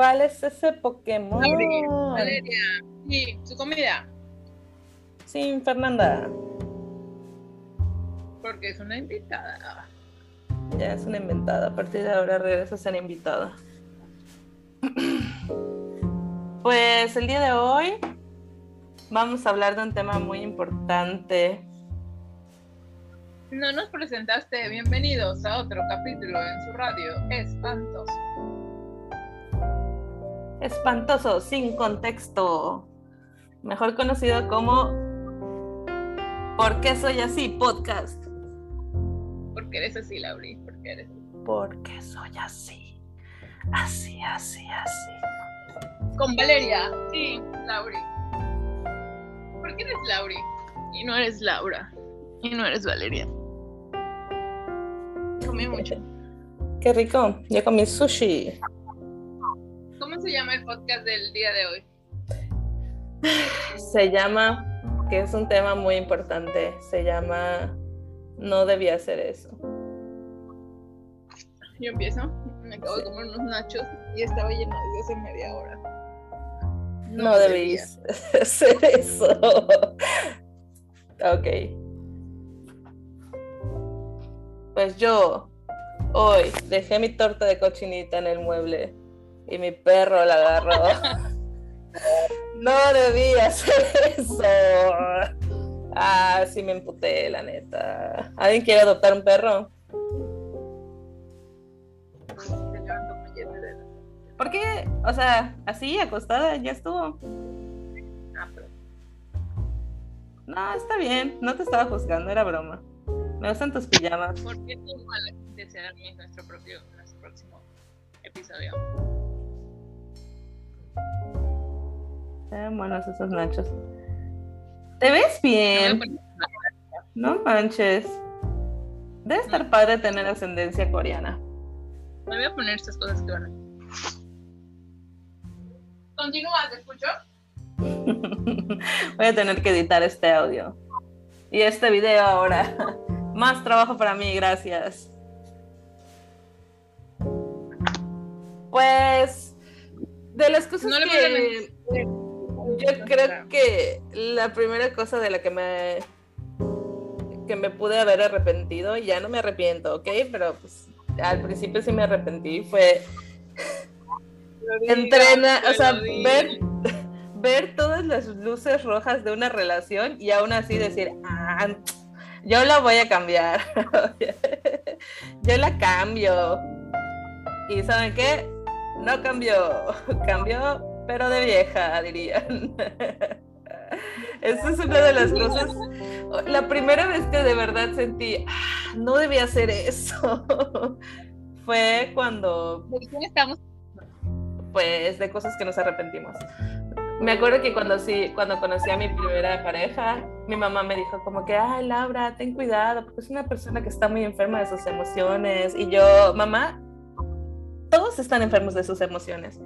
¿Cuál es ese Pokémon? Valeria. Sí, su comida. Sí, Fernanda. Porque es una invitada. Ya es una inventada. A partir de ahora regresa a ser invitada. Pues el día de hoy vamos a hablar de un tema muy importante. No nos presentaste. Bienvenidos a otro capítulo en su radio. Espantoso. Espantoso, sin contexto. Mejor conocido como ¿Por qué soy así? Podcast. Porque eres así, Lauri. Porque eres Porque soy así. Así, así, así. Con Valeria. Sí, Lauri. ¿Por qué eres Lauri? Y no eres Laura. Y no eres Valeria. Comí mucho. Qué rico. Yo comí sushi. ¿Cómo se llama el podcast del día de hoy? Se llama, que es un tema muy importante, se llama No debía hacer eso. Yo empiezo. Me acabo de comer unos nachos y estaba lleno de hace media hora. No, debías hacer eso. ok. Pues yo hoy dejé mi torta de cochinita en el mueble y mi perro la agarró. no debía hacer eso. Ah, sí me emputé, la neta. ¿Alguien quiere adoptar un perro? ¿Por qué? O sea, así, acostada, ya estuvo. No, está bien. No te estaba juzgando, era broma. Me gustan tus pijamas. ¿Por qué tú mal desearme nuestro propio, nuestro próximo episodio? Están buenos esos nachos. ¿Te ves bien? No manches. Debe estar padre tener ascendencia coreana. Me voy a poner estas cosas que van a... Continúa, ¿te escucho? Voy a tener que editar este audio. Y este video ahora. Más trabajo para mí, gracias. Pues, de las cosas No que... Yo creo que la primera cosa de la que me que me pude haber arrepentido, ya no me arrepiento, ¿ok? Pero pues al principio sí me arrepentí, fue entrenar, o sea, ver, ver todas las luces rojas de una relación y aún así decir, ah, yo la voy a cambiar, yo la cambio. Y ¿saben qué? No cambió, cambió, pero de vieja, dirían. Esa es una de las cosas. La primera vez que de verdad sentí, ah, no debía hacer eso, fue cuando ¿De quién estamos? pues de cosas que nos arrepentimos. Me acuerdo que cuando sí, cuando conocí a mi primera pareja, mi mamá me dijo como que, ay Laura, ten cuidado, porque es una persona que está muy enferma de sus emociones. Y yo, mamá, todos están enfermos de sus emociones.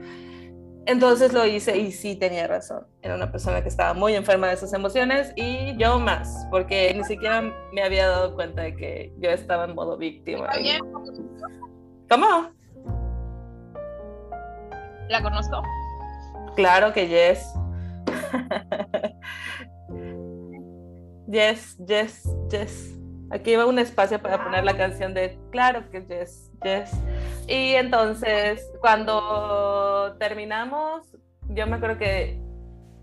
Entonces lo hice y sí tenía razón. Era una persona que estaba muy enferma de sus emociones y yo más, porque ni siquiera me había dado cuenta de que yo estaba en modo víctima. ¿Cómo? ¿La conozco? Claro que yes. yes, yes, yes. Aquí va un espacio para poner la canción de Claro que yes, yes. Y entonces, cuando terminamos, yo me acuerdo que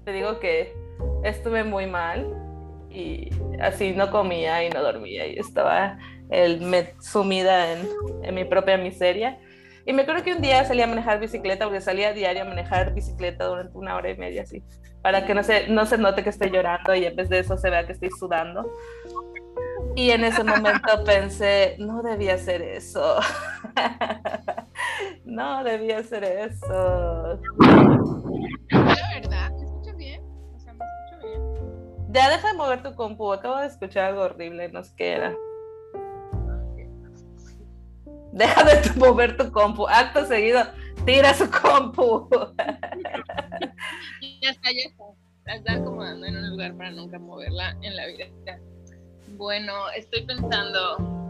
te digo que estuve muy mal y así no comía y no dormía y estaba el, me- sumida en, en mi propia miseria. Y me acuerdo que un día salí a manejar bicicleta, porque salía a diario a manejar bicicleta durante una hora y media, así, para que no se, no se note que estoy llorando y en vez de eso se vea que estoy sudando. Y en ese momento pensé, no debía hacer eso. no debía hacer eso. La verdad, ¿me escuchas bien? O sea, ¿me escucho bien? Ya deja de mover tu compu, acabo de escuchar algo horrible, no sé qué era. Deja de tu- mover tu compu, acto seguido, tira su compu. Ya está, ya está. La está acomodando en un lugar para nunca moverla en la vida. Bueno, estoy pensando.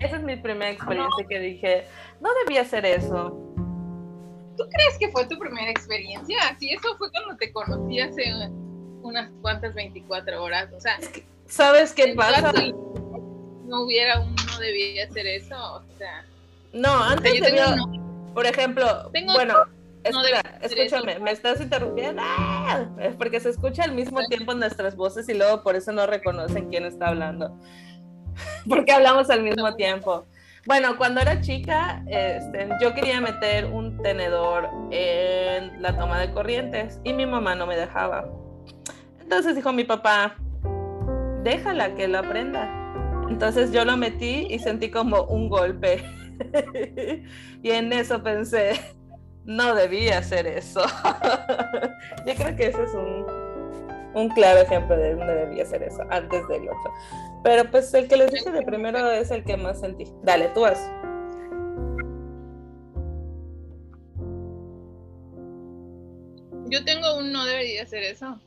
Esa es mi primera experiencia que dije, no debía hacer eso. ¿Tú crees que fue tu primera experiencia? Sí, eso fue cuando te conocí hace unas cuantas 24 horas. O sea, ¿sabes qué pasa? No hubiera uno debía hacer eso, o sea. No, antes debía, por ejemplo, bueno, espera, escúchame, me estás interrumpiendo, ¡Ah! es porque se escucha al mismo tiempo nuestras voces y luego por eso no reconocen quién está hablando, porque hablamos al mismo tiempo. Bueno, cuando era chica, este, yo quería meter un tenedor en la toma de corrientes y mi mamá no me dejaba. Entonces dijo mi papá, déjala que lo aprenda. Entonces yo lo metí y sentí como un golpe. y en eso pensé, no debía hacer eso. yo creo que ese es un, un claro ejemplo de no debía hacer eso antes del otro. Pero pues el que les dije de primero es el que más sentí. Dale, tú vas. Yo tengo un no debería hacer eso.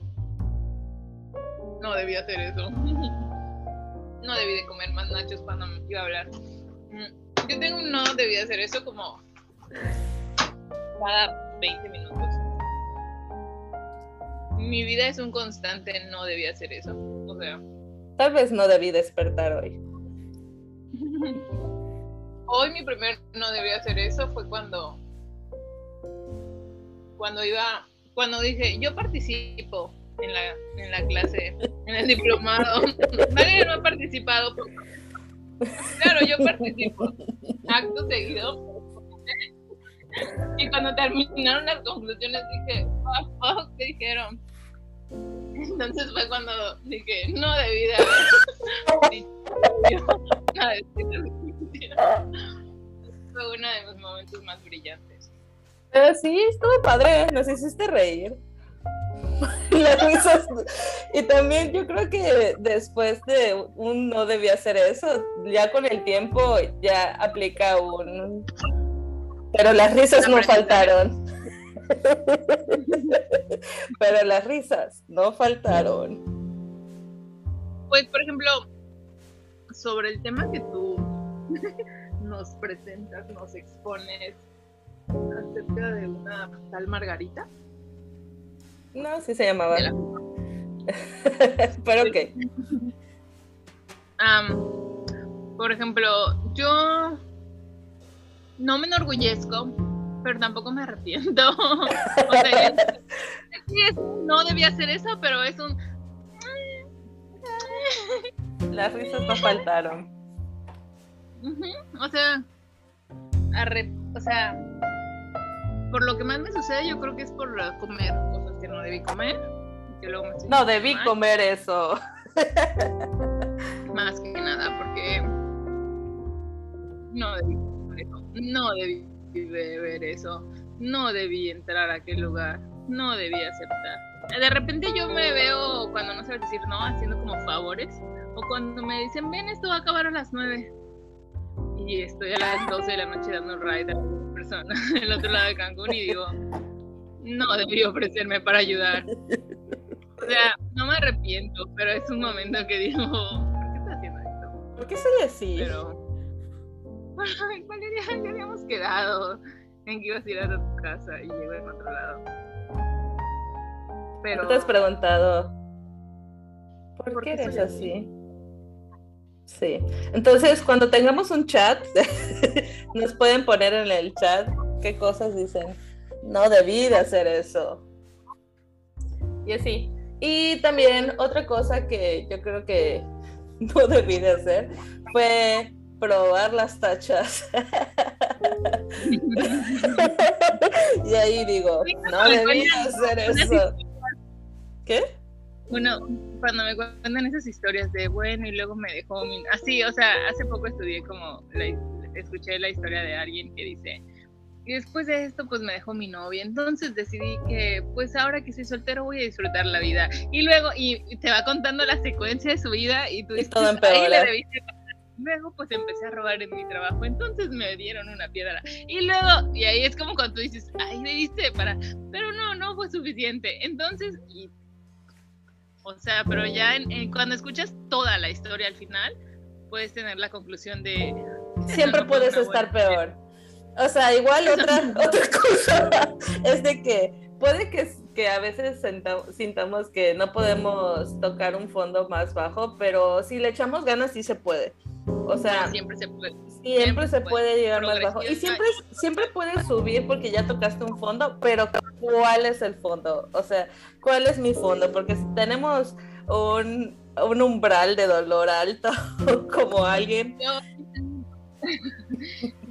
No debía hacer eso. no debí de comer más nachos cuando me iba a hablar. Mm, yo tengo un no debí hacer eso como cada 20 minutos. Mi vida es un constante, no debí hacer eso. O sea. Tal vez no debí despertar hoy. hoy mi primer no debí hacer eso fue cuando cuando iba cuando dije yo participo en la, en la clase, en el diplomado. Nadie no ha participado. Claro, yo participo. Acto seguido. Y cuando terminaron las conclusiones dije, oh, ¿qué dijeron? Entonces fue cuando dije, no debí de haber Fue uno de mis momentos más brillantes. Pero sí, estuvo padre, nos hiciste reír. Y también yo creo que después de un no debía hacer eso, ya con el tiempo ya aplica un... Pero las risas no faltaron. Pero las risas no faltaron. Pues, por ejemplo, sobre el tema que tú nos presentas, nos expones acerca de una tal Margarita. No, sí se llamaba. Pero qué. por ejemplo, yo no me enorgullezco, pero tampoco me arrepiento. o sea, no debía hacer eso, pero es un. Las risas no faltaron. O sea, o sea, por lo que más me sucede, yo creo que es por comer cosas que no debí comer. no debí comer eso. no debí ver eso, no debí entrar a aquel lugar, no debí aceptar. De repente yo me veo, cuando no sabes decir no, haciendo como favores, o cuando me dicen, ven, esto va a acabar a las nueve y estoy a las 12 de la noche dando un ride a una persona del otro lado de Cancún y digo, no debí ofrecerme para ayudar. O sea, no me arrepiento, pero es un momento que digo, ¿por qué estás haciendo esto? ¿Por qué soy así? Pero, Valeria, ya habíamos quedado en que ibas a ir a tu casa y llego en otro lado. Pero... ¿Te has preguntado por, qué eres así? Sí. Entonces, cuando tengamos un chat, nos pueden poner en el chat qué cosas dicen. No debí de hacer eso. Y así. Y también otra cosa que yo creo que no debí de hacer fue probar las tachas. y ahí digo, no debí de hacer eso. ¿Qué? Bueno, cuando me cuentan esas historias de bueno y luego me dejó así, o sea, hace poco estudié como escuché la historia de alguien que dice y después de esto pues me dejó mi novia, entonces decidí que pues ahora que soy soltero voy a disfrutar la vida y luego y, te va contando la secuencia de su vida y tú dices, todo le Luego pues empecé a robar en mi trabajo, entonces me dieron una piedra. Y luego, y ahí es como cuando tú dices, ay, debiste para, pero no, no fue suficiente. Entonces, y o sea, pero ya cuando escuchas toda la historia al final, puedes tener la conclusión de... Siempre puedes estar peor. O sea, igual otra, otra cosa es de que puede que, que a veces sintamos que no podemos tocar un fondo más bajo, pero si le echamos ganas sí se puede. O sea, siempre se puede. Siempre, se puede, llegar más bajo. Y siempre, siempre puedes subir porque ya tocaste un fondo, pero ¿cuál es el fondo? O sea, ¿cuál es mi fondo? Porque si tenemos un, un umbral de dolor alto como alguien...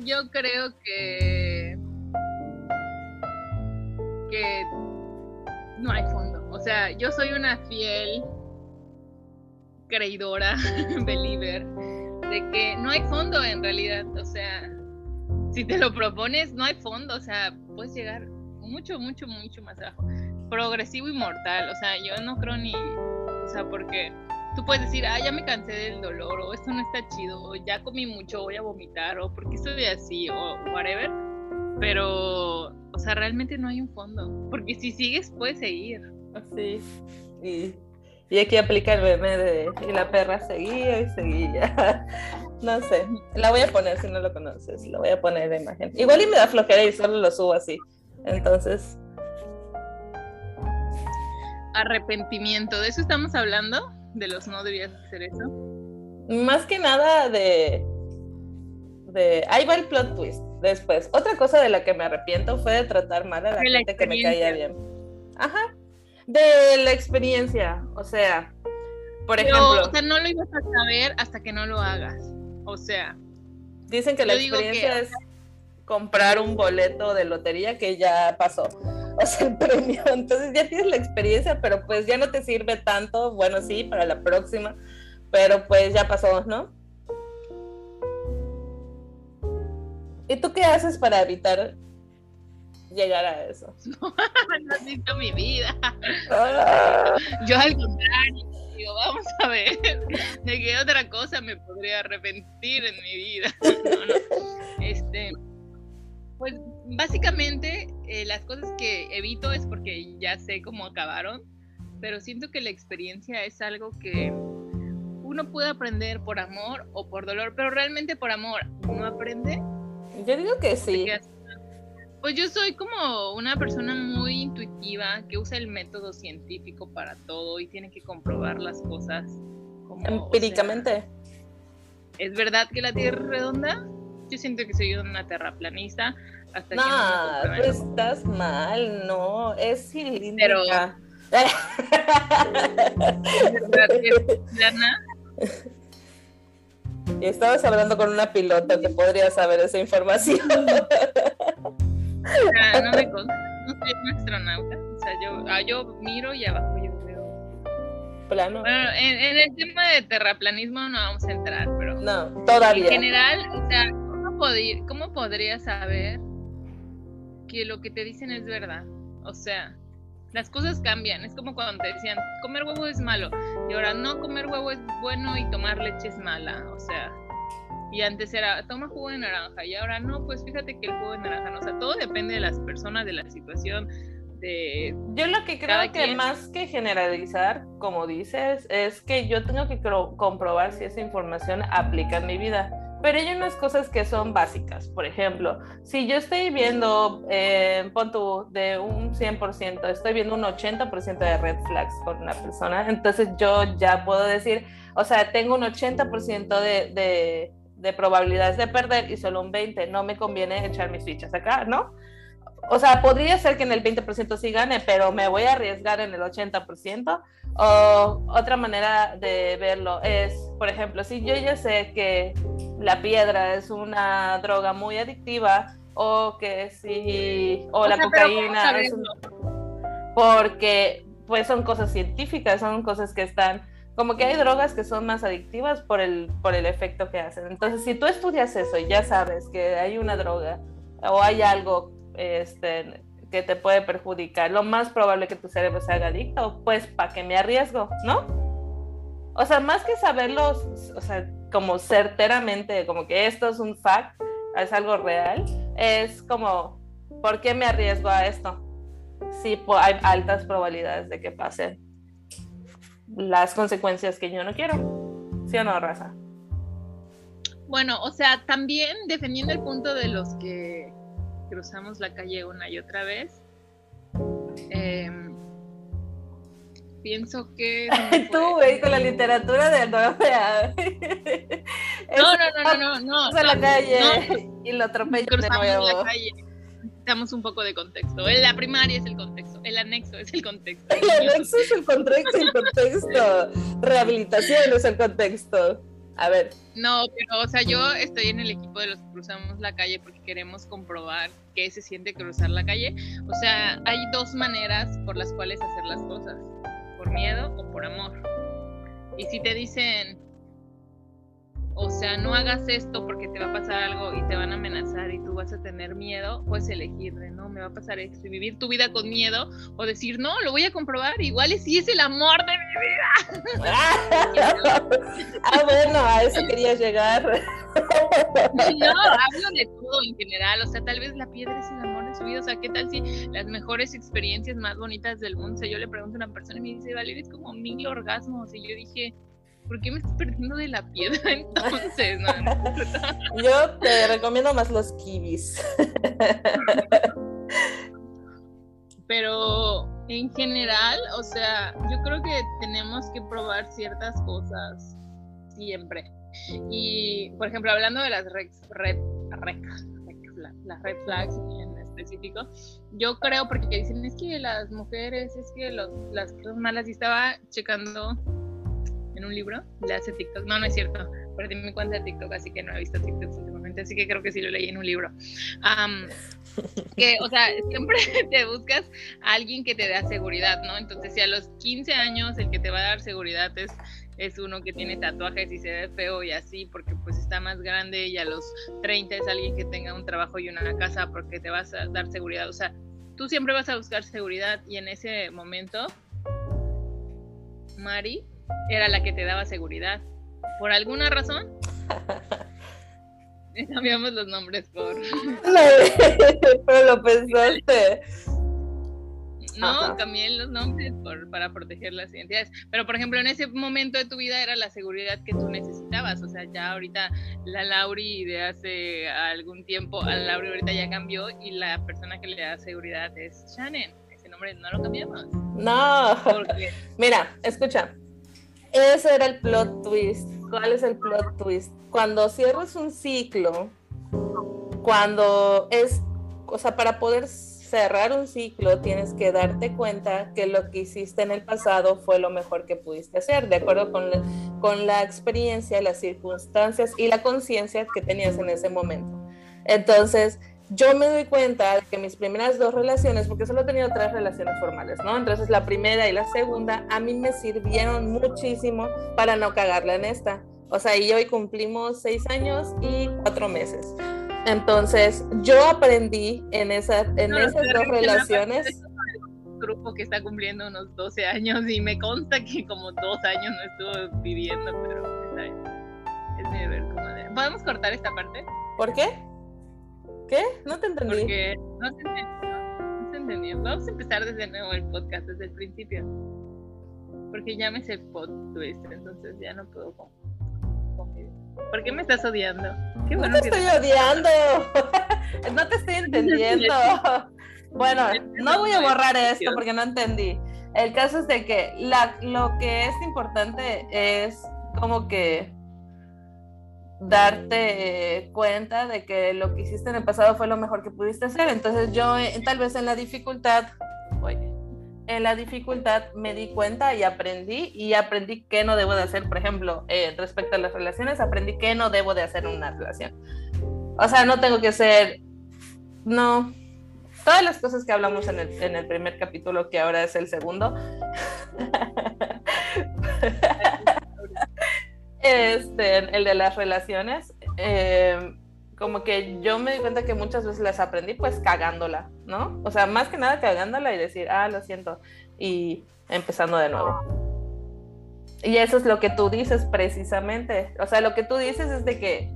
Yo, creo que... que no hay fondo. O sea, yo soy una fiel creidora, believer de que no hay fondo en realidad, o sea, si te lo propones, no hay fondo, o sea, puedes llegar mucho, mucho, mucho más abajo. Progresivo y mortal, o sea, yo no creo ni, o sea, porque tú puedes decir, ah, ya me cansé del dolor, o esto no está chido, o ya comí mucho, voy a vomitar, o porque estoy así, o whatever, pero, o sea, realmente no hay un fondo, porque si sigues, puedes seguir. Así, y y aquí aplica el meme de y la perra seguía y seguía. No sé, la voy a poner si no lo conoces, la voy a poner de imagen. Igual y me da flojera y solo lo subo así. Entonces. Arrepentimiento, ¿de eso estamos hablando? ¿De los no debías hacer eso? Más que nada de. de ahí va el plot twist. Después, otra cosa de la que me arrepiento fue de tratar mal a la gente que me caía bien. Ajá, de la experiencia, o sea, por ejemplo. O sea, no lo ibas a saber hasta que no lo hagas. O sea. Dicen que la experiencia es comprar un boleto de lotería que ya pasó. O sea, el premio. Entonces ya tienes la experiencia, pero pues ya no te sirve tanto. Bueno, sí, para la próxima. Pero pues ya pasó, ¿no? ¿Y tú qué haces para evitar llegar a eso. No, necesito mi vida. Ah. Yo al contrario, digo, vamos a ver, de qué otra cosa me podría arrepentir en mi vida. Este, pues básicamente eh, las cosas que evito es porque ya sé cómo acabaron, pero siento que la experiencia es algo que uno puede aprender por amor o por dolor, pero realmente por amor, ¿uno aprende? Yo digo que sí. Pues yo soy como una persona muy intuitiva que usa el método científico para todo y tiene que comprobar las cosas empíricamente. ¿Es verdad que la Tierra es redonda? Yo siento que soy una terraplanista hasta no, que no tú estás mal, no, es cilíndrica. Pero Y estabas hablando con una pilota que podría saber esa información. no me consta, no soy un astronauta. O sea, yo, ah, yo miro y abajo yo veo. Plano. Bueno, en, el tema de terraplanismo no vamos a entrar, pero. No, todavía. En general, o sea, ¿cómo, podría, ¿cómo podría saber que lo que te dicen es verdad? O sea, las cosas cambian. Es como cuando te decían, comer huevo es malo. Y ahora no, comer huevo es bueno y tomar leche es mala. O sea, y antes era, toma jugo de naranja. Y ahora no, pues fíjate que el jugo de naranja, no, o sea, todo depende de las personas, de la situación. De yo lo que creo que más que generalizar, como dices, es que yo tengo que comprobar si esa información aplica en mi vida. Pero hay unas cosas que son básicas. Por ejemplo, si yo estoy viendo, eh, pon de un 100%, estoy viendo un 80% de red flags con una persona, entonces yo ya puedo decir, o sea, tengo un 80% de de probabilidades de perder y solo un 20. No me conviene echar mis fichas acá, ¿no? O sea, podría ser que en el 20% sí gane, pero me voy a arriesgar en el 80%. O otra manera de verlo es, por ejemplo, si yo ya sé que la piedra es una droga muy adictiva o que si o, la cocaína es un, porque pues son cosas científicas, son cosas que están como que hay drogas que son más adictivas por el, por el efecto que hacen. Entonces, si tú estudias eso y ya sabes que hay una droga o hay algo este, que te puede perjudicar, lo más probable que tu cerebro se haga adicto, pues ¿para qué me arriesgo? ¿No? O sea, más que saberlo, o sea, como certeramente, como que esto es un fact, es algo real, es como, ¿por qué me arriesgo a esto? Si hay altas probabilidades de que pase las consecuencias que yo no quiero. ¿Sí o no, raza? Bueno, o sea, también defendiendo el punto de los que cruzamos la calle una y otra vez, em, pienso que... Tú, güey, con la literatura de no, no, no, no, no, no. la calle y lo atropellan de nuevo. La calle. Necesitamos un poco de contexto. La primaria es el contexto, el anexo es el contexto. El anexo es el contexto, el contexto. Rehabilitación es el contexto. A ver. No, pero, o sea, yo estoy en el equipo de los que cruzamos la calle porque queremos comprobar qué se siente cruzar la calle. O sea, hay dos maneras por las cuales hacer las cosas por miedo o por amor. Y si te dicen, o sea, no hagas esto porque te va a pasar algo y te van a amenazar y tú vas a tener miedo, puedes elegir de no, me va a pasar esto y vivir tu vida con miedo o decir, no, lo voy a comprobar, igual si es el amor de mi vida. ah, bueno, a eso quería llegar. no, hablo de todo en general, o sea, tal vez la piedra es el amor de su vida, o sea, ¿qué tal si las mejores experiencias más bonitas del mundo, o sea, yo le pregunto a una persona y me dice, Valeria, es como mil orgasmos, y yo dije, ¿por qué me estás perdiendo de la piedra entonces? Yo te recomiendo más los kiwis. Pero en general, o sea, yo creo que tenemos que probar ciertas cosas siempre. Y, por ejemplo, hablando de las red, red, las red flags en específico, yo creo porque dicen es que las mujeres, es que los, las cosas malas, y estaba checando en un libro, le hace TikTok. No, no es cierto. Perdí mi cuenta de TikTok, así que no he visto TikTok últimamente, así que creo que sí lo leí en un libro. que, o sea, siempre te buscas a alguien que te dé seguridad, ¿no? Entonces, si a los 15 años el que te va a dar seguridad es, es uno que tiene tatuajes y se ve feo y así, porque pues está más grande, y a los 30 es alguien que tenga un trabajo y una casa porque te vas a dar seguridad. O sea, tú siempre vas a buscar seguridad y en ese momento, Mari era la que te daba seguridad. Por alguna razón, cambiamos los nombres por. Pero lo pensaste. No, cambié los nombres por, para proteger las identidades. Pero, por ejemplo, en ese momento de tu vida era la seguridad que tú necesitabas. O sea, ya ahorita la Lauri de hace algún tiempo, a la Lauri ahorita ya cambió y la persona que le da seguridad es Shannon. Ese nombre no lo cambiamos. No. Mira, escucha. Ese era el plot twist. ¿Cuál es el plot twist? Cuando cierras un ciclo, cuando es, o sea, para poder cerrar un ciclo tienes que darte cuenta que lo que hiciste en el pasado fue lo mejor que pudiste hacer, de acuerdo con con la experiencia, las circunstancias y la conciencia que tenías en ese momento. Entonces, yo me doy cuenta de que mis primeras dos relaciones, porque solo he tenido tres relaciones formales, ¿no? Entonces la primera y la segunda a mí me sirvieron muchísimo para no cagarla en esta. O sea, y hoy cumplimos seis años y cuatro meses. Entonces, yo aprendí en, esa, en esas dos relaciones. grupo que está cumpliendo unos 12 años y me consta que como dos años no estuvo viviendo, pero está bien. Es mi deber como ¿Podemos cortar esta parte? ¿Por qué? ¿Qué? No te entendí. Porque no te entendí. No Vamos a empezar desde nuevo el podcast, desde el principio. Porque ya me sé pod twist, entonces ya no puedo ¿Por qué me estás odiando? Qué bueno no te estoy odiando. no te estoy entendiendo. bueno, no voy a borrar esto porque no entendí. El caso es de que la, lo que es importante es como que darte cuenta de que lo que hiciste en el pasado fue lo mejor que pudiste hacer. Entonces yo eh, tal vez en la dificultad, en la dificultad me di cuenta y aprendí y aprendí qué no debo de hacer. Por ejemplo, eh, respecto a las relaciones, aprendí qué no debo de hacer en una relación. O sea, no tengo que ser, no, todas las cosas que hablamos en el, en el primer capítulo, que ahora es el segundo. este, el de las relaciones, eh, como que yo me di cuenta que muchas veces las aprendí pues cagándola, ¿no? O sea, más que nada cagándola y decir, ah, lo siento, y empezando de nuevo. Y eso es lo que tú dices precisamente. O sea, lo que tú dices es de que,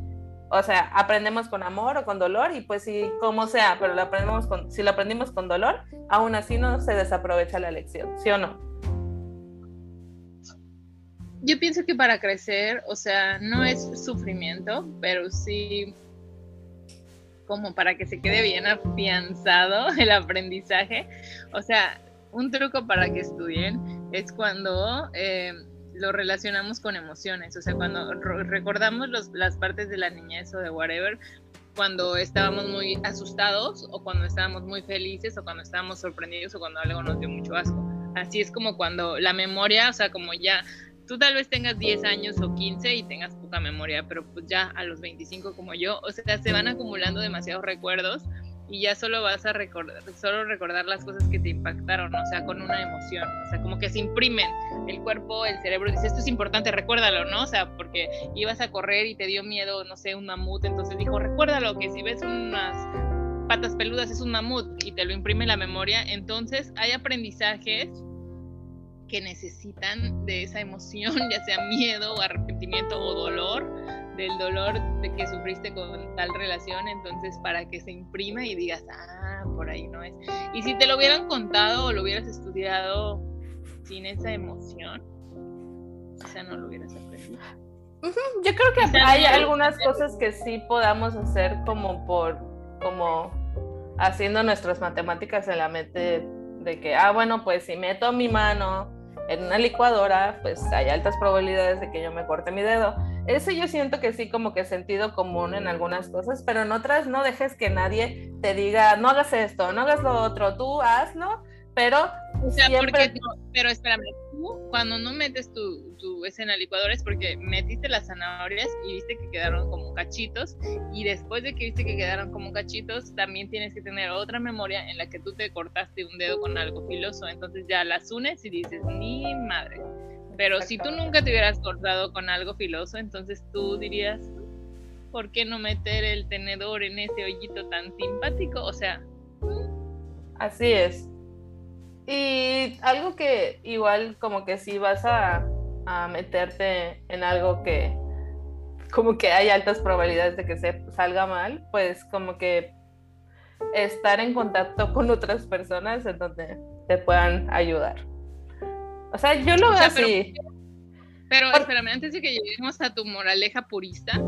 o sea, aprendemos con amor o con dolor y pues sí, como sea, pero aprendemos con, si lo aprendimos con dolor, aún así no se desaprovecha la lección, ¿sí o no? Yo pienso que para crecer, o sea, no es sufrimiento, pero sí como para que se quede bien afianzado el aprendizaje. O sea, un truco para que estudien es cuando eh, lo relacionamos con emociones, o sea, cuando recordamos las partes de la niñez o de whatever, cuando estábamos muy asustados o cuando estábamos muy felices o cuando estábamos sorprendidos o cuando algo nos dio mucho asco. Así es como cuando la memoria, o sea, como ya tú tal vez tengas 10 años o 15 y tengas poca memoria, pero pues ya a los 25 como yo, o sea, se van acumulando demasiados recuerdos y ya solo vas a recordar, solo recordar las cosas que te impactaron, o sea, con una emoción, o sea, como que se imprimen, el cuerpo, el cerebro dice, esto es importante, recuérdalo, ¿no? O sea, porque ibas a correr y te dio miedo, no sé, un mamut, entonces dijo, recuérdalo, que si ves unas patas peludas es un mamut y te lo imprime la memoria, entonces hay aprendizajes que necesitan de esa emoción, ya sea miedo o arrepentimiento o dolor, del dolor de que sufriste con tal relación, entonces para que se imprima y digas, ah, por ahí no es. Y si te lo hubieran contado o lo hubieras estudiado sin esa emoción, quizá no lo hubieras aprendido. Yo creo que hay algunas cosas que sí podamos hacer como por, como haciendo nuestras matemáticas en la mente de que, ah, bueno, pues si meto mi mano en una licuadora, pues hay altas probabilidades de que yo me corte mi dedo. Eso yo siento que sí, como que sentido común en algunas cosas, pero en otras no dejes que nadie te diga, no hagas esto, no hagas lo otro, tú hazlo, pero o sea, porque pero espérame, tú cuando no metes tu, tu escena licuadora es porque metiste las zanahorias y viste que quedaron como cachitos y después de que viste que quedaron como cachitos también tienes que tener otra memoria en la que tú te cortaste un dedo con algo filoso, entonces ya las unes y dices, ni madre. Pero si tú nunca te hubieras cortado con algo filoso, entonces tú dirías, ¿por qué no meter el tenedor en ese hoyito tan simpático? O sea... Así es. Y algo que igual como que si vas a, meterte en algo que como que hay altas probabilidades de que se salga mal, pues como que estar en contacto con otras personas en donde te puedan ayudar. O sea, yo lo veo así. Pero, pero espérame, antes de que lleguemos a tu moraleja purista,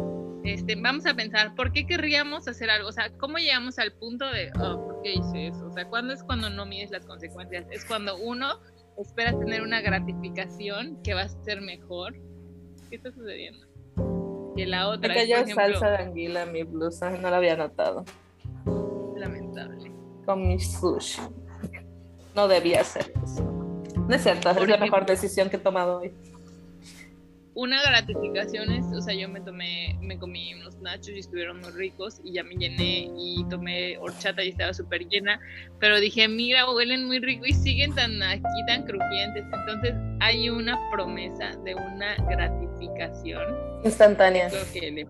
este, vamos a pensar, ¿por qué querríamos hacer algo? O sea, ¿cómo llegamos al punto de, oh, ¿por qué hice eso? O sea, ¿cuándo es cuando no mides las consecuencias? Es cuando uno espera tener una gratificación que va a ser mejor. ¿Qué está sucediendo? Que la otra. Salsa de anguila en mi blusa, no la había notado. Lamentable. Con mi sushi. No debía hacer eso. No es cierto, es la mejor decisión que he tomado hoy una gratificación es, o sea, yo me tomé, me comí unos nachos y estuvieron muy ricos y ya me llené y tomé horchata y estaba súper llena, pero dije, mira, huelen muy rico y siguen tan aquí, tan crujientes. Entonces hay una promesa de una gratificación instantánea. Que,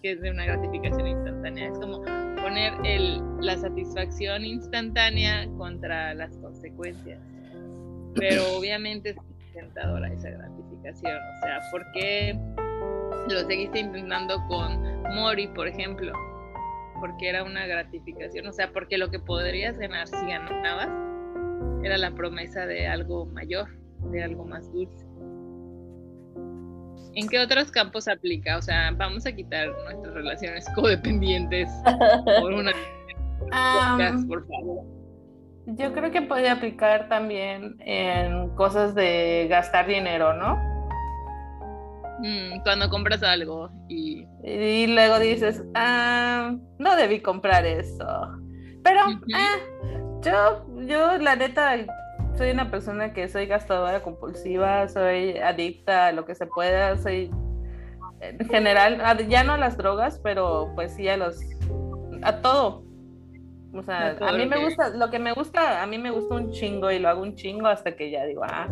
que es de una gratificación instantánea. Es como poner el, la satisfacción instantánea contra las consecuencias. Pero obviamente tentadora esa gratificación. O sea, ¿por qué lo seguiste intentando con Mori, por ejemplo? Porque era una gratificación. O sea, porque lo que podrías ganar si ganabas era la promesa de algo mayor, de algo más dulce. ¿En qué otros campos aplica? O sea, vamos a quitar nuestras relaciones codependientes por una... por favor. Yo creo que puede aplicar también en cosas de gastar dinero, ¿no? Mm, cuando compras algo y... y luego dices, ah, no debí comprar eso. Pero ah, yo, yo la neta, soy una persona que soy gastadora compulsiva, soy adicta a lo que se pueda, soy en general, ya no a las drogas, pero pues sí a los, a todo. O sea, a mí me gusta, lo que me gusta, a mí me gusta un chingo y lo hago un chingo hasta que ya digo, ah,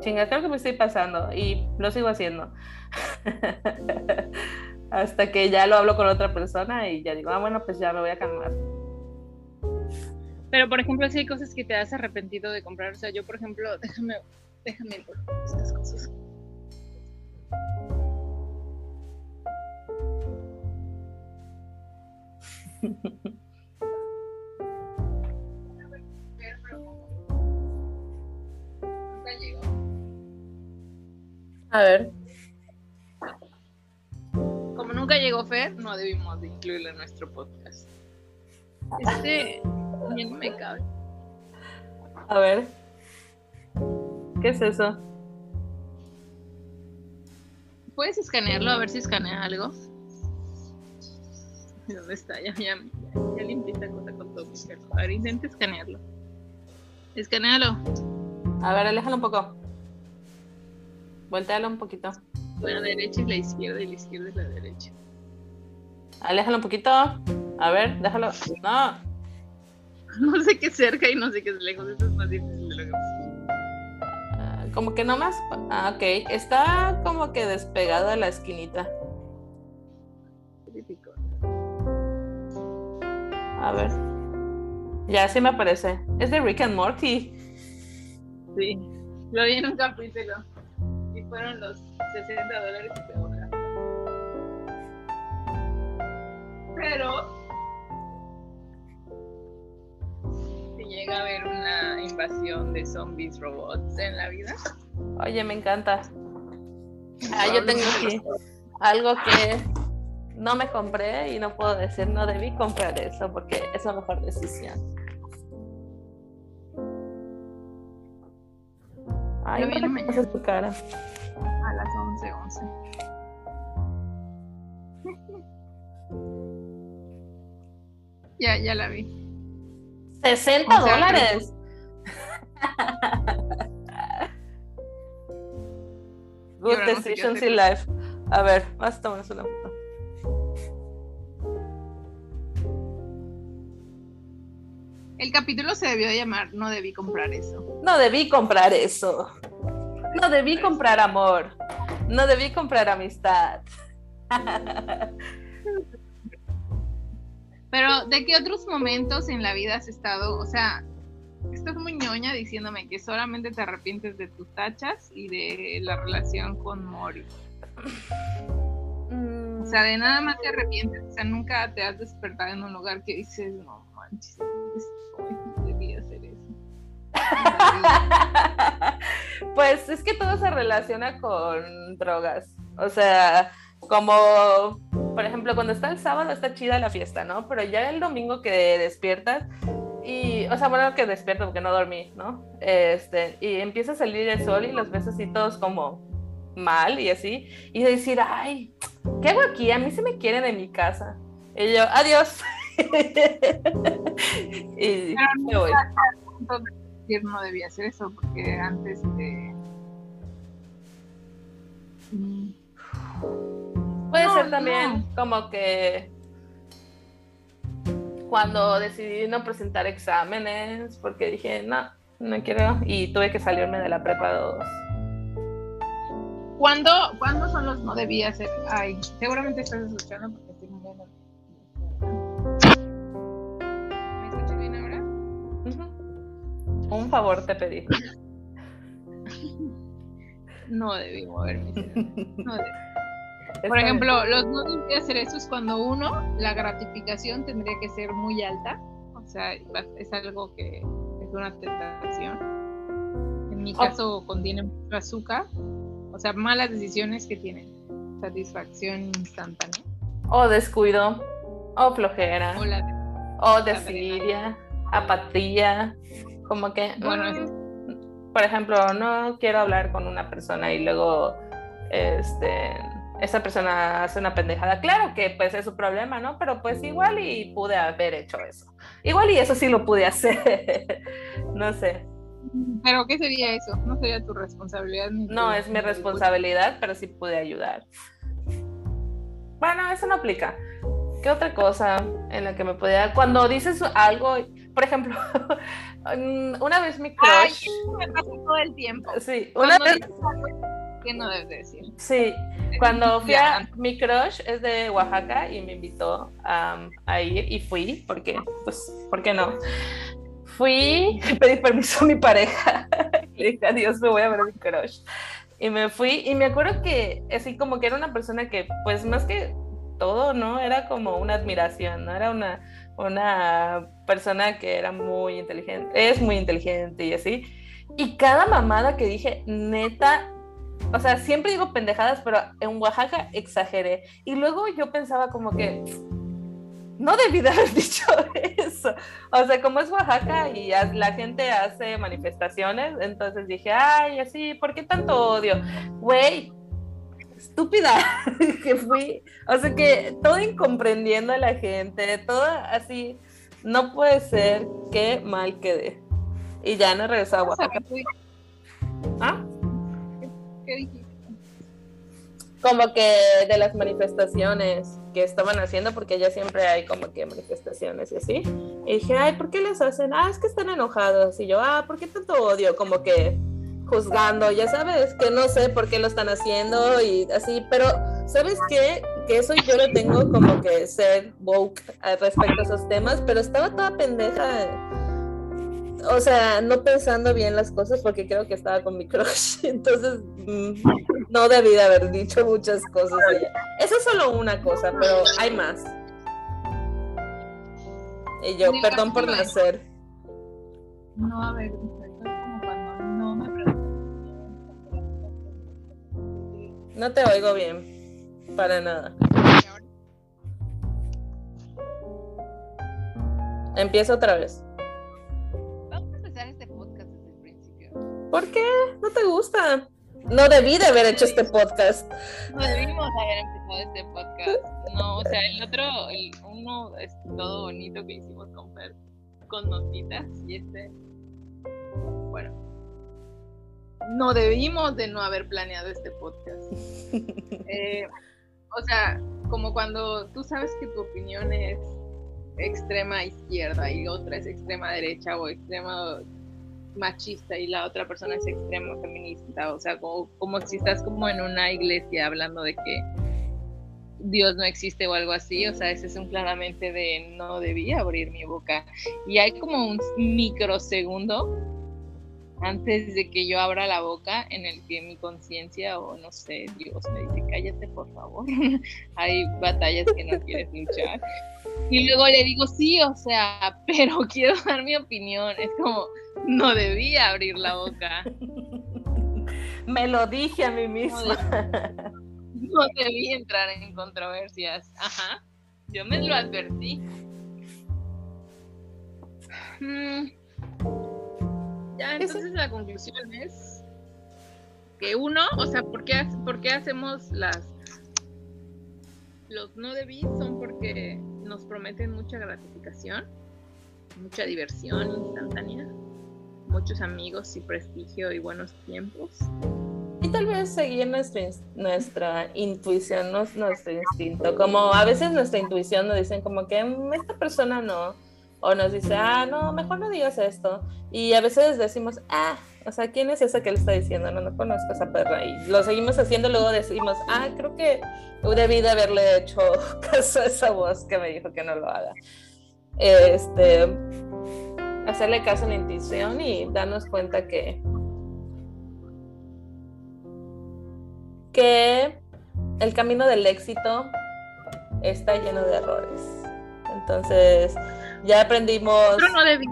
chinga, creo que me estoy pasando y lo sigo haciendo. hasta que ya lo hablo con otra persona y ya digo, ah, bueno, pues ya me voy a calmar. Pero, por ejemplo, si hay cosas que te has arrepentido de comprar, o sea, yo, por ejemplo, déjame, déjame estas cosas. A ver. Como nunca llegó Fer, no debimos de incluirlo en nuestro podcast. Este no me cabe. A ver. ¿Qué es eso? ¿Puedes escanearlo? A ver si escanea algo. ¿Dónde está? Ya, ya, ya limpié esta cosa con todo mi. A ver, intenta escanearlo. Escanealo. A ver, aléjalo un poco. Voltealo un poquito. La derecha es la izquierda y la izquierda es la derecha. Aléjalo un poquito. A ver, déjalo. No. No sé qué es cerca y no sé qué es lejos. Eso es más difícil de lo que Ah, Como que no más. Ah, ok. Está como que despegado de la esquinita. A ver. Ya sí me aparece. Es de Rick and Morty. Sí. Lo vi en un capítulo. Y fueron los 60 dólares pegó una. Pero. Si llega a haber una invasión de zombies robots en la vida. Oye, me encanta. Ah, yo tengo aquí algo que no me compré y no puedo decir no debí comprar eso porque es la mejor decisión. Ay, Yo no conoces tu cara. A las 11, 11. ya, ya la vi. 60 O sea, dólares. Good decisions in life. A ver, vas a tomarnos una El capítulo se debió de llamar No debí comprar eso. No debí comprar eso. No debí comprar amor. No debí comprar amistad. Pero, ¿de qué otros momentos en la vida has estado? O sea, estás muy ñoña diciéndome que solamente te arrepientes de tus tachas y de la relación con Mori. O sea, de nada más te arrepientes. O sea, nunca te has despertado en un lugar que dices, no pues es que todo se relaciona con drogas. O sea, como, por ejemplo, cuando está el sábado está chida la fiesta, ¿no? Pero ya el domingo que despiertas y, o sea, bueno, que despierto porque no dormí, ¿no? Este, y empieza a salir el sol y los ves así todos como mal y así, y de decir, ay, ¿qué hago aquí? A mí se me quieren en mi casa. Y yo, adiós. y Pero me voy. de no debía hacer eso porque antes de Mm, Puede No, ser también no. como que cuando decidí no presentar exámenes, porque dije, no, no quiero, y tuve que salirme de la prepa 2. ¿Cuándo, ¿Cuándo son los no debía hacer? Ay, seguramente estás escuchando porque Un favor te pedí. No debí mover mi cerebro. No debí. Está Por ejemplo, los no debía hacer eso es cuando uno, la gratificación tendría que ser muy alta. O sea, es algo que es una tentación. En mi Oh. caso contiene mucho azúcar. O sea, malas decisiones que tienen satisfacción instantánea. O descuido, o flojera, O la de- o desidia, apatía, como que, Bueno, por ejemplo, no quiero hablar con una persona y luego, este, esa persona hace una pendejada. Claro que pues es su problema, ¿no? Pero pues igual y pude haber hecho eso. Igual y eso sí lo pude hacer. no sé. Pero ¿qué sería eso? No sería tu responsabilidad. ni No tu- es mi responsabilidad, pero sí pude ayudar. Bueno, eso no aplica. ¿Qué otra cosa en la que me podía... Cuando dices algo, por ejemplo, una vez mi Ay, crush... eso me pasa todo el tiempo. Sí, una vez... que no debes de decir. Sí, cuando fui Ya. a... Mi crush es de Oaxaca y me invitó am, a ir y fui, porque, pues, ¿por qué no? Fui, pedí permiso a mi pareja, le dije adiós, me voy a ver a mi crush. Y me fui, y me acuerdo que así como que era una persona que, pues más que todo, ¿no? Era como una admiración, ¿no? Era una, una persona que era muy inteligente, es muy inteligente y así. Y cada mamada que dije, neta, o sea, siempre digo pendejadas, pero en Oaxaca exageré. Y luego yo pensaba como que no debí de haber dicho eso. O sea, como es Oaxaca y la gente hace manifestaciones, entonces dije, ay, así, ¿por qué tanto odio? Güey, estúpida que fui. O sea, que todo incomprendiendo a la gente, todo así, no puede ser, qué mal quedé. Y ya no regresaba a Oaxaca. ¿Ah? ¿Qué dijiste? Como que de las manifestaciones que estaban haciendo, porque ya siempre hay como que manifestaciones y así. Y dije, ay, ¿por qué les hacen? Ah, es que están enojados. Y yo, ah, ¿por qué tanto odio? Como que juzgando, ya sabes, que no sé por qué lo están haciendo y así, pero ¿sabes qué? Que eso yo lo tengo como que ser woke respecto a esos temas, pero estaba toda pendeja o sea, no pensando bien las cosas porque creo que estaba con mi crush, entonces mm, no debí de haber dicho muchas cosas. Eso es solo una cosa, pero hay más. Y yo, perdón por nacer. No, a ver, No te oigo bien, para nada. Empiezo otra vez. ¿Por qué? ¿No te gusta? No debí de haber hecho este podcast. No debimos haber empezado este podcast. No, o sea, el otro, el uno es todo bonito que hicimos con Fer, con notitas, y este, bueno, no debimos de no haber planeado este podcast. Eh, o sea, como cuando tú sabes que tu opinión es extrema izquierda y otra es extrema derecha o extrema machista y la otra persona es extremo feminista, o sea, como, como si estás como en una iglesia hablando de que Dios no existe o algo así, o sea, ese es un claramente de no debía abrir mi boca. Y hay como un microsegundo antes de que yo abra la boca en el que mi conciencia o no sé, Dios me dice, cállate por favor, hay batallas que no quieres luchar. Y luego le digo, sí, o sea, pero quiero dar mi opinión. Es como, no debía abrir la boca. Me lo dije a mí misma. No, debía entrar en controversias. Ajá. Yo me lo advertí. Mm. Ya, entonces la conclusión es que uno, o sea, ¿por qué, ¿por qué hacemos las... Los no debí son porque nos prometen mucha gratificación, mucha diversión instantánea, muchos amigos y prestigio y buenos tiempos. Y tal vez seguir nuestra, nuestra intuición, nuestro instinto. Como a veces nuestra intuición nos dicen como que mm, esta persona no. O nos dice, ah, no, mejor no digas esto. Y a veces decimos, ah, o sea, ¿quién es esa que le está diciendo? No, no conozco esa perra. Y lo seguimos haciendo, luego decimos, ah, creo que debí de haberle hecho caso a esa voz que me dijo que no lo haga. Este, hacerle caso a la intuición y darnos cuenta que que el camino del éxito está lleno de errores. Entonces, ya aprendimos. Otro no debí.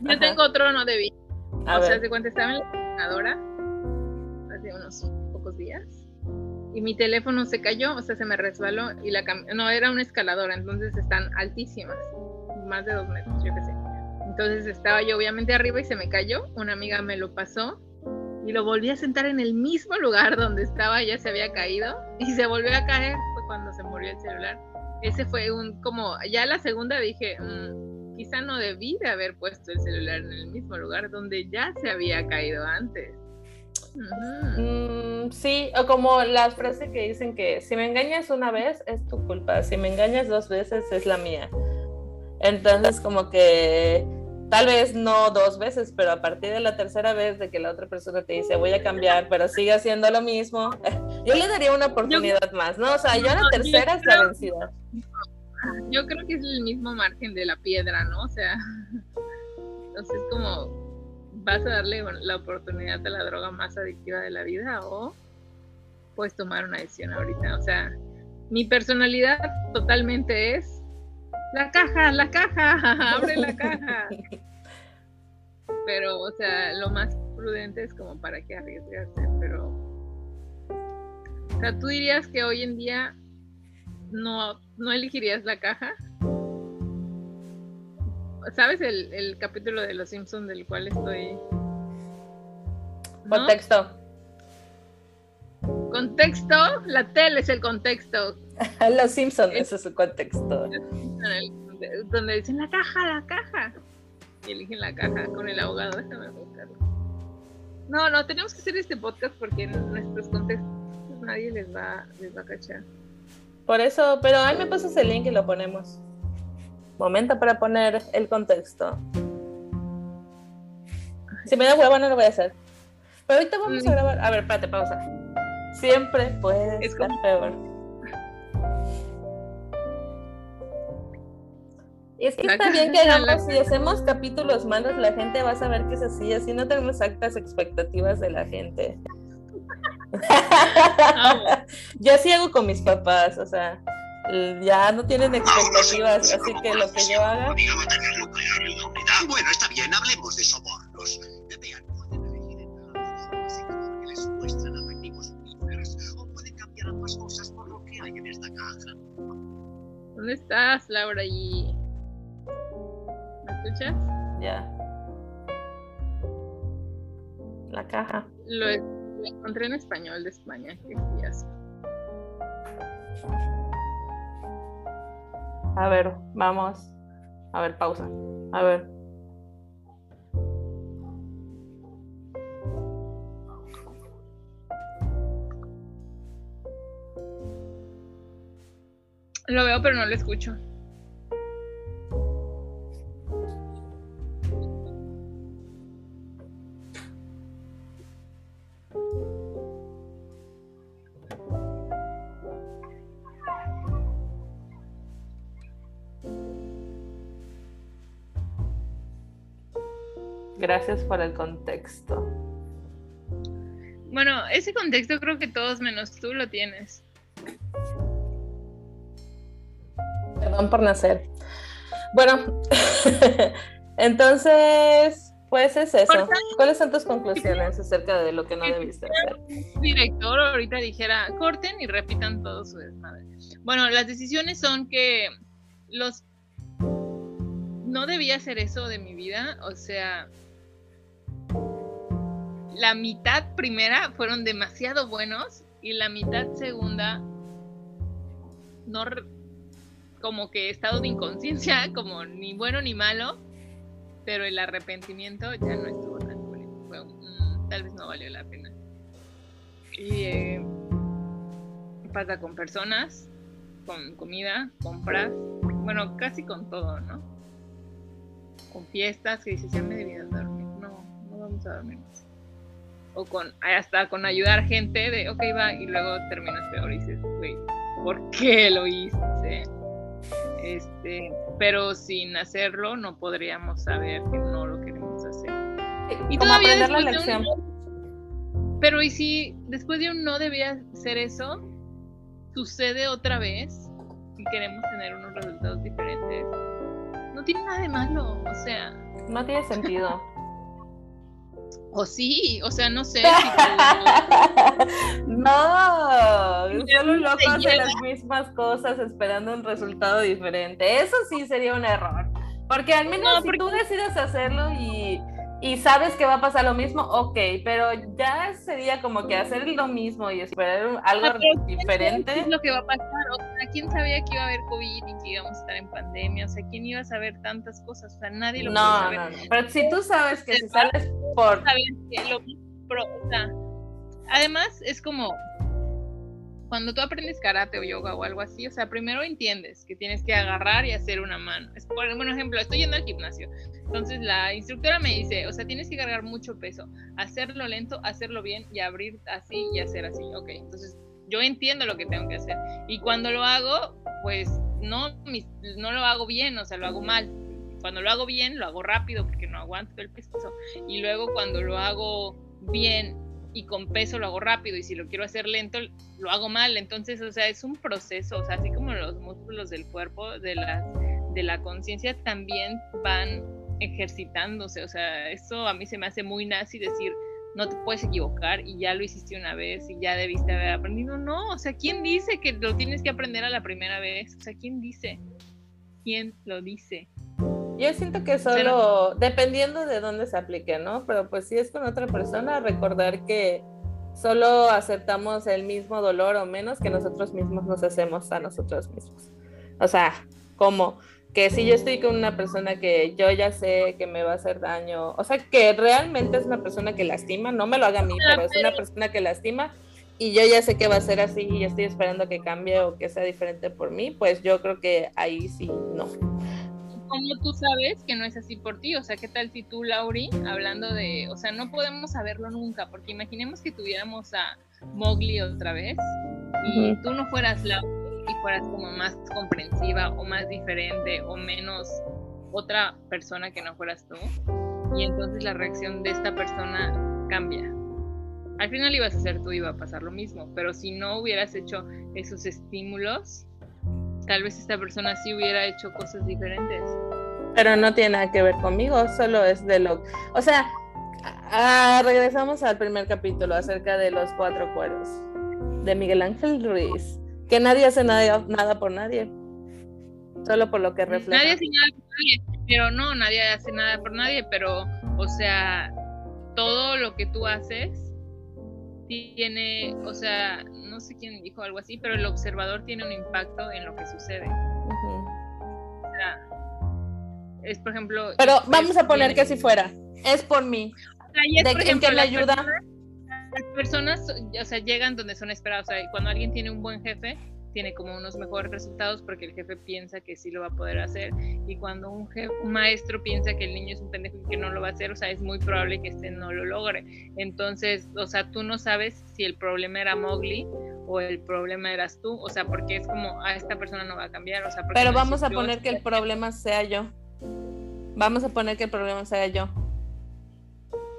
Yo tengo otro no debí. o sea, se cuenta, estaba en la caminadora hace unos pocos días y mi teléfono se cayó, o sea, se me resbaló y la no era una escaladora, entonces están altísimas, más de dos metros, yo qué sé. Entonces estaba yo obviamente arriba y se me cayó. Una amiga me lo pasó y lo volví a sentar en el mismo lugar donde estaba, ya se había caído y se volvió a caer. Fue cuando se murió el celular. Ese fue un, como, ya la segunda dije, mm, quizá no debí de haber puesto el celular en el mismo lugar donde ya se había caído antes. Mm, sí, o como las frases que dicen que si me engañas una vez es tu culpa, si me engañas dos veces es la mía. Entonces como que tal vez no dos veces, pero a partir de la tercera vez de que la otra persona te dice voy a cambiar, pero sigue haciendo lo mismo, yo le daría una oportunidad más, ¿no? O sea, yo a la tercera es la vencida. Yo creo que es el mismo margen de la piedra, ¿no? O sea, entonces como vas a darle la oportunidad a la droga más adictiva de la vida o puedes tomar una decisión ahorita. O sea, mi personalidad totalmente es la caja, la caja, abre la caja. Pero, o sea, lo más prudente es como para que arriesgarse, pero O sea, ¿tú dirías que hoy en día no, no elegirías la caja? ¿Sabes el, el capítulo de Los Simpsons del cual estoy Contexto. Contexto, la tele es el contexto. Los Simpsons, ese es su contexto. Donde dicen la caja, la caja. Y eligen la caja con el abogado. Déjame buscarlo. No, no, tenemos que hacer este podcast porque nuestros contextos nadie les va, les va a cachar. Por eso, pero ahí me pasas el link y lo ponemos. Momento para poner el contexto. Si me da huevo no lo voy a hacer. Pero ahorita vamos a mm. grabar. A ver, espérate, pausa. Siempre puede estar peor. Es que está bien que hagamos, si hacemos capítulos malos, la gente va a saber que es así, así no tenemos altas expectativas de la gente. Yo así hago con mis papás, o sea, ya no tienen expectativas, así que lo que yo haga. Bueno, está bien, hablemos de sobornos. ¿Dónde estás, Laura? ¿Y... ¿Me escuchas? Ya. La caja. Lo, encontré en español de España. Qué fiasco. A ver, vamos. A ver, pausa. A ver. Lo veo, pero no lo escucho. Gracias por el contexto. Bueno, ese contexto creo que todos menos tú lo tienes. Perdón por nacer. Bueno, entonces, pues es eso. ¿Cuáles son tus conclusiones acerca de lo que no debiste hacer? Director ahorita dijera, corten y repitan todo su desmadre. Bueno, las decisiones son que los... No debía hacer eso de mi vida, o sea, la mitad primera fueron demasiado buenos y la mitad segunda no como que estado de inconsciencia, como ni bueno ni malo, pero el arrepentimiento ya no estuvo tan bueno. Fue, tal vez no valió la pena. Y eh, pasa con personas, con comida, compras, bueno, casi con todo, ¿no? Con fiestas que dices, ya me debía dormir. No, no vamos a dormir más. O con, hasta con ayudar gente de, ok, va, y luego terminas peor y dices, güey, ¿por qué lo hice? Este, pero sin hacerlo no podríamos saber que no lo queremos hacer. Y todavía aprender la lección. pero y si después de un no debía hacer eso, sucede otra vez y queremos tener unos resultados diferentes, no tiene nada de malo, o sea. No tiene sentido. O sí, o sea, no sé. no, solo un loco hace las mismas cosas esperando un resultado diferente. Eso sí sería un error. Porque al menos si tú decides hacerlo y y sabes que va a pasar lo mismo, ok, pero ya sería como que hacer lo mismo y esperar algo diferente. ¿Qué es lo que va a pasar? Sea, ¿quién sabía que iba a haber COVID y que íbamos a estar en pandemia? O sea, ¿quién iba a saber tantas cosas? O sea, nadie lo no, saber. No, no, pero si tú sabes que si sales por... Que lo, o sea, además es como, cuando tú aprendes karate o yoga o algo así, o sea, primero entiendes que tienes que agarrar y hacer una mano. Es por, por ejemplo, estoy yendo al gimnasio. Entonces la instructora me dice, o sea, tienes que cargar mucho peso, hacerlo lento, hacerlo bien y abrir así y hacer así. Ok, entonces yo entiendo lo que tengo que hacer. Y cuando lo hago, pues no, no lo hago bien, o sea, lo hago mal. Cuando lo hago bien, lo hago rápido porque no aguanto el peso. Y luego cuando lo hago bien y con peso lo hago rápido y si lo quiero hacer lento lo hago mal. Entonces, o sea, es un proceso, o sea, así como los músculos del cuerpo, de la, de la conciencia también van ejercitándose. O sea, eso a mí se me hace muy nazi decir, no te puedes equivocar y ya lo hiciste una vez y ya debiste haber aprendido. No, o sea, ¿quién dice que lo tienes que aprender a la primera vez? O sea, ¿quién dice? ¿Quién lo dice? Yo siento que solo, dependiendo de dónde se aplique, ¿no? Pero pues si es con otra persona, recordar que solo aceptamos el mismo dolor o menos que nosotros mismos nos hacemos a nosotros mismos. O sea, como que si yo estoy con una persona que yo ya sé que me va a hacer daño, o sea, que realmente es una persona que lastima, no me lo haga a mí, pero es una persona que lastima y yo ya sé que va a ser así y estoy esperando que cambie o que sea diferente por mí, pues yo creo que ahí sí, no. ¿Cómo tú sabes que no es así por ti? O sea, ¿qué tal si tú, Lauri, hablando de, o sea, no podemos saberlo nunca, porque imaginemos que tuviéramos a Mowgli otra vez y tú no fueras Lauri y fueras como más comprensiva o más diferente o menos otra persona que no fueras tú. Y entonces la reacción de esta persona cambia. Al final ibas a ser tú, iba a pasar lo mismo, pero si no hubieras hecho esos estímulos, tal vez esta persona sí hubiera hecho cosas diferentes. Pero no tiene nada que ver conmigo, solo es de lo... O sea, regresamos al primer capítulo acerca de los cuatro cueros de Miguel Ángel Ruiz que nadie hace nada, nada por nadie, solo por lo que refleja. Nadie hace nada por nadie, pero no, nadie hace nada por nadie, pero, o sea, todo lo que tú haces tiene, o sea, no sé quién dijo algo así, pero el observador tiene un impacto en lo que sucede. O sea, es por ejemplo. Pero vamos a poner que si fuera, es por mí. ¿De quién que le ayuda? Las personas, o sea, llegan donde son esperados. O sea, cuando alguien tiene un buen jefe, tiene como unos mejores resultados porque el jefe piensa que sí lo va a poder hacer. Y cuando un, jefe, un maestro piensa que el niño es un pendejo y que no lo va a hacer, o sea, es muy probable que este no lo logre. Entonces, o sea, tú no sabes si el problema era Mowgli o el problema eras tú, o sea, porque es como, a ah, esta persona no va a cambiar, o sea, Pero vamos a poner que el problema sea yo. Vamos a poner que el problema sea yo.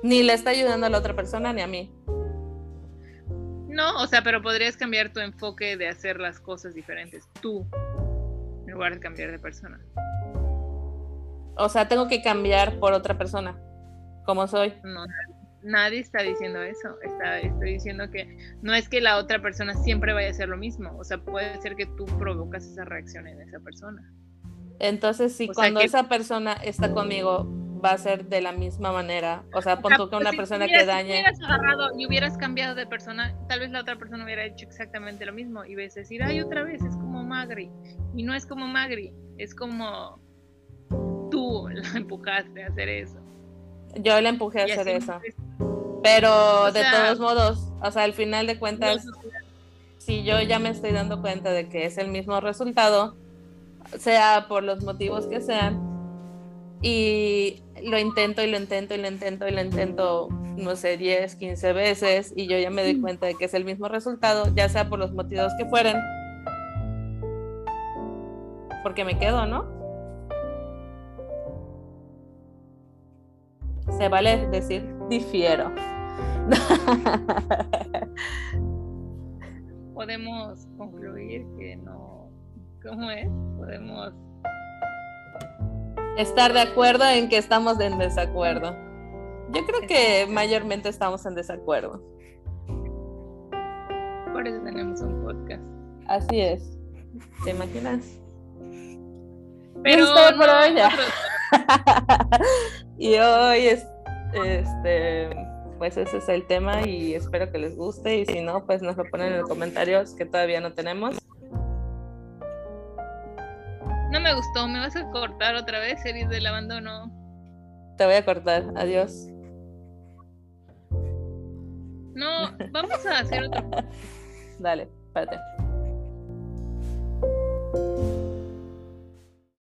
Ni le está ayudando a la otra persona ni a mí. No, o sea, pero podrías cambiar tu enfoque de hacer las cosas diferentes tú, en lugar de cambiar de persona. O sea, tengo que cambiar por otra persona, como soy. No, nadie está diciendo eso. Está, estoy diciendo que no es que la otra persona siempre vaya a hacer lo mismo. O sea, puede ser que tú provocas esa reacción en esa persona. Entonces, si cuando esa persona está conmigo, va a ser de la misma manera. O sea, pon tú que una persona que dañe. Si hubieras agarrado y hubieras cambiado de persona, tal vez la otra persona hubiera hecho exactamente lo mismo y ves decir, ay, otra vez es como Magri. Y no es como Magri, es como tú la empujaste a hacer eso. Yo la empujé a hacer eso. Pero de todos modos, o sea, al final de cuentas, si yo ya me estoy dando cuenta de que es el mismo resultado, sea por los motivos que sean, y lo intento y lo intento y lo intento y lo intento, no sé, 10, 15 veces y yo ya me doy cuenta de que es el mismo resultado, ya sea por los motivos que fueren, porque me quedo, ¿no? Se vale decir difiero. Podemos concluir que no, ¿cómo es? Podemos estar de acuerdo en que estamos en desacuerdo. Yo creo que mayormente estamos en desacuerdo. Por eso tenemos un podcast. Así es. ¿Te imaginas? Pero por hoy y hoy es este pues ese es el tema y espero que les guste y si no pues nos lo ponen en los comentarios que todavía no tenemos no me gustó, ¿me vas a cortar otra vez, series del abandono? Te voy a cortar, adiós. No, vamos a hacer otro. Dale, espérate.